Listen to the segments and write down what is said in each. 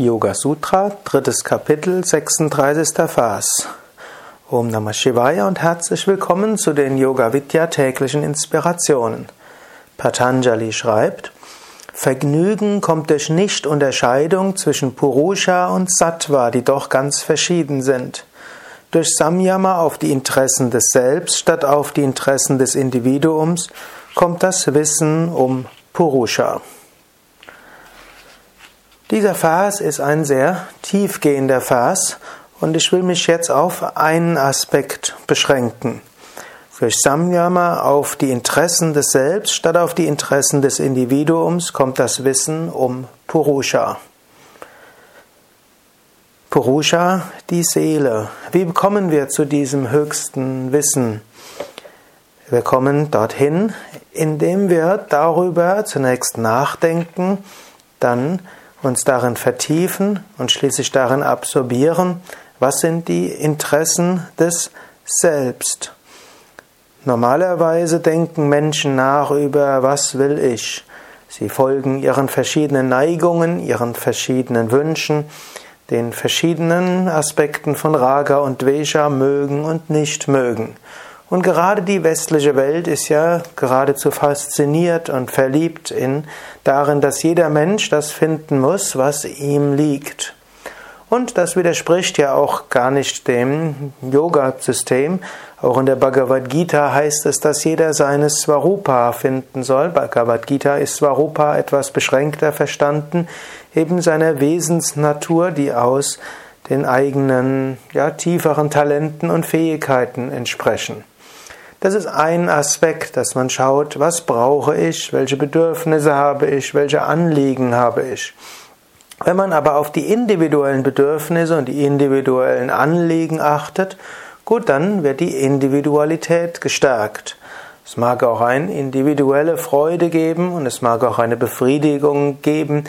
Yoga Sutra, drittes Kapitel, 36. Vers. Om Namah Shivaya und herzlich willkommen zu den Yoga Vidya täglichen Inspirationen. Patanjali schreibt, Vergnügen kommt durch Nichtunterscheidung zwischen Purusha und Sattva, die doch ganz verschieden sind. Durch Samyama auf die Interessen des Selbst statt auf die Interessen des Individuums kommt das Wissen um Purusha. Dieser Vers ist ein sehr tiefgehender Vers und ich will mich jetzt auf einen Aspekt beschränken. Durch Samyama auf die Interessen des Selbst statt auf die Interessen des Individuums kommt das Wissen um Purusha. Purusha, die Seele. Wie kommen wir zu diesem höchsten Wissen? Wir kommen dorthin, indem wir darüber zunächst nachdenken, dann uns darin vertiefen und schließlich darin absorbieren, was sind die Interessen des Selbst. Normalerweise denken Menschen nach über, was will ich. Sie folgen ihren verschiedenen Neigungen, ihren verschiedenen Wünschen, den verschiedenen Aspekten von Raga und Dvesha mögen und nicht mögen. Und gerade die westliche Welt ist ja geradezu fasziniert und verliebt in darin, dass jeder Mensch das finden muss, was ihm liegt. Und das widerspricht ja auch gar nicht dem Yoga-System. Auch in der Bhagavad Gita heißt es, dass jeder seines Swarupa finden soll. Bhagavad Gita ist Swarupa etwas beschränkter verstanden, eben seiner Wesensnatur, die aus den eigenen, ja, tieferen Talenten und Fähigkeiten entsprechen. Das ist ein Aspekt, dass man schaut, was brauche ich, welche Bedürfnisse habe ich, welche Anliegen habe ich. Wenn man aber auf die individuellen Bedürfnisse und die individuellen Anliegen achtet, gut, dann wird die Individualität gestärkt. Es mag auch eine individuelle Freude geben und es mag auch eine Befriedigung geben,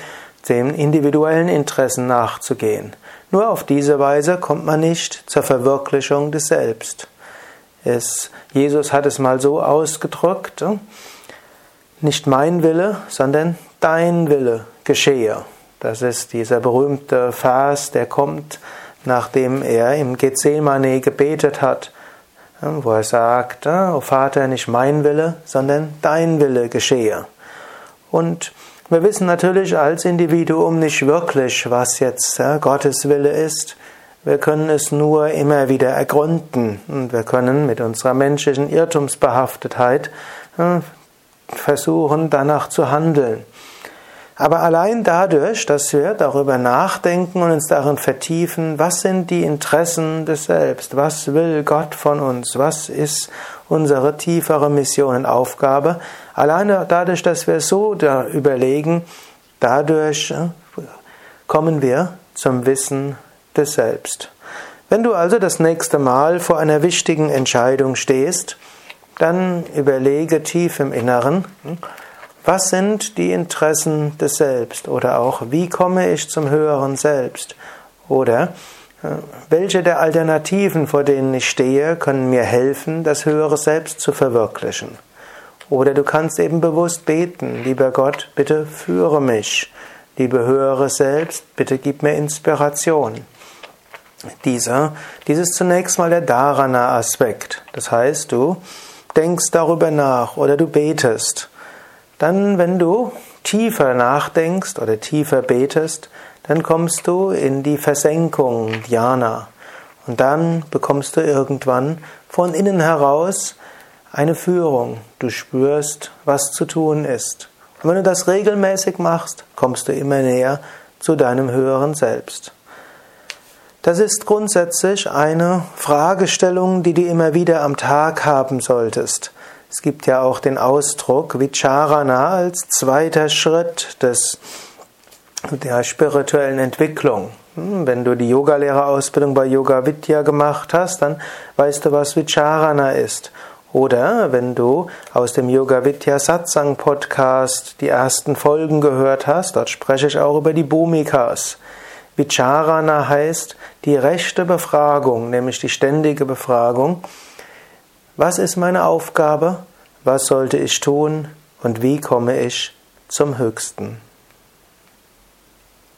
den individuellen Interessen nachzugehen. Nur auf diese Weise kommt man nicht zur Verwirklichung des Selbst. Es, Jesus hat es mal so ausgedrückt, nicht mein Wille, sondern dein Wille geschehe. Das ist dieser berühmte Vers, der kommt, nachdem er im Gethsemane gebetet hat, wo er sagt, O Vater, nicht mein Wille, sondern dein Wille geschehe. Und wir wissen natürlich als Individuum nicht wirklich, was jetzt Gottes Wille ist. Wir können es nur immer wieder ergründen. Und wir können mit unserer menschlichen Irrtumsbehaftetheit äh, versuchen, danach zu handeln. Aber allein dadurch, dass wir darüber nachdenken und uns darin vertiefen, was sind die Interessen des Selbst, was will Gott von uns, was ist unsere tiefere Mission und Aufgabe, alleine dadurch, dass wir so da überlegen, dadurch äh, kommen wir zum Wissen des Selbst. Wenn du also das nächste Mal vor einer wichtigen Entscheidung stehst, dann überlege tief im Inneren, was sind die Interessen des Selbst oder auch wie komme ich zum höheren Selbst oder äh, welche der Alternativen, vor denen ich stehe, können mir helfen, das höhere Selbst zu verwirklichen. Oder du kannst eben bewusst beten, lieber Gott, bitte führe mich. Liebe höhere Selbst, bitte gib mir Inspiration. Dieser, dies ist zunächst mal der Dharana-Aspekt. Das heißt, du denkst darüber nach oder du betest. Dann, wenn du tiefer nachdenkst oder tiefer betest, dann kommst du in die Versenkung, Dhyana. Und dann bekommst du irgendwann von innen heraus eine Führung. Du spürst, was zu tun ist. Und wenn du das regelmäßig machst, kommst du immer näher zu deinem höheren Selbst. Das ist grundsätzlich eine Fragestellung, die du immer wieder am Tag haben solltest. Es gibt ja auch den Ausdruck Vicharana als zweiter Schritt des, der spirituellen Entwicklung. Hm, wenn du die Yogalehrerausbildung bei Yoga Vidya gemacht hast, dann weißt du, was Vicharana ist. Oder wenn du aus dem Yoga Vidya Satsang Podcast die ersten Folgen gehört hast, dort spreche ich auch über die Bhumikas. Vicharana heißt die rechte Befragung, nämlich die ständige Befragung. Was ist meine Aufgabe? Was sollte ich tun? Und wie komme ich zum Höchsten?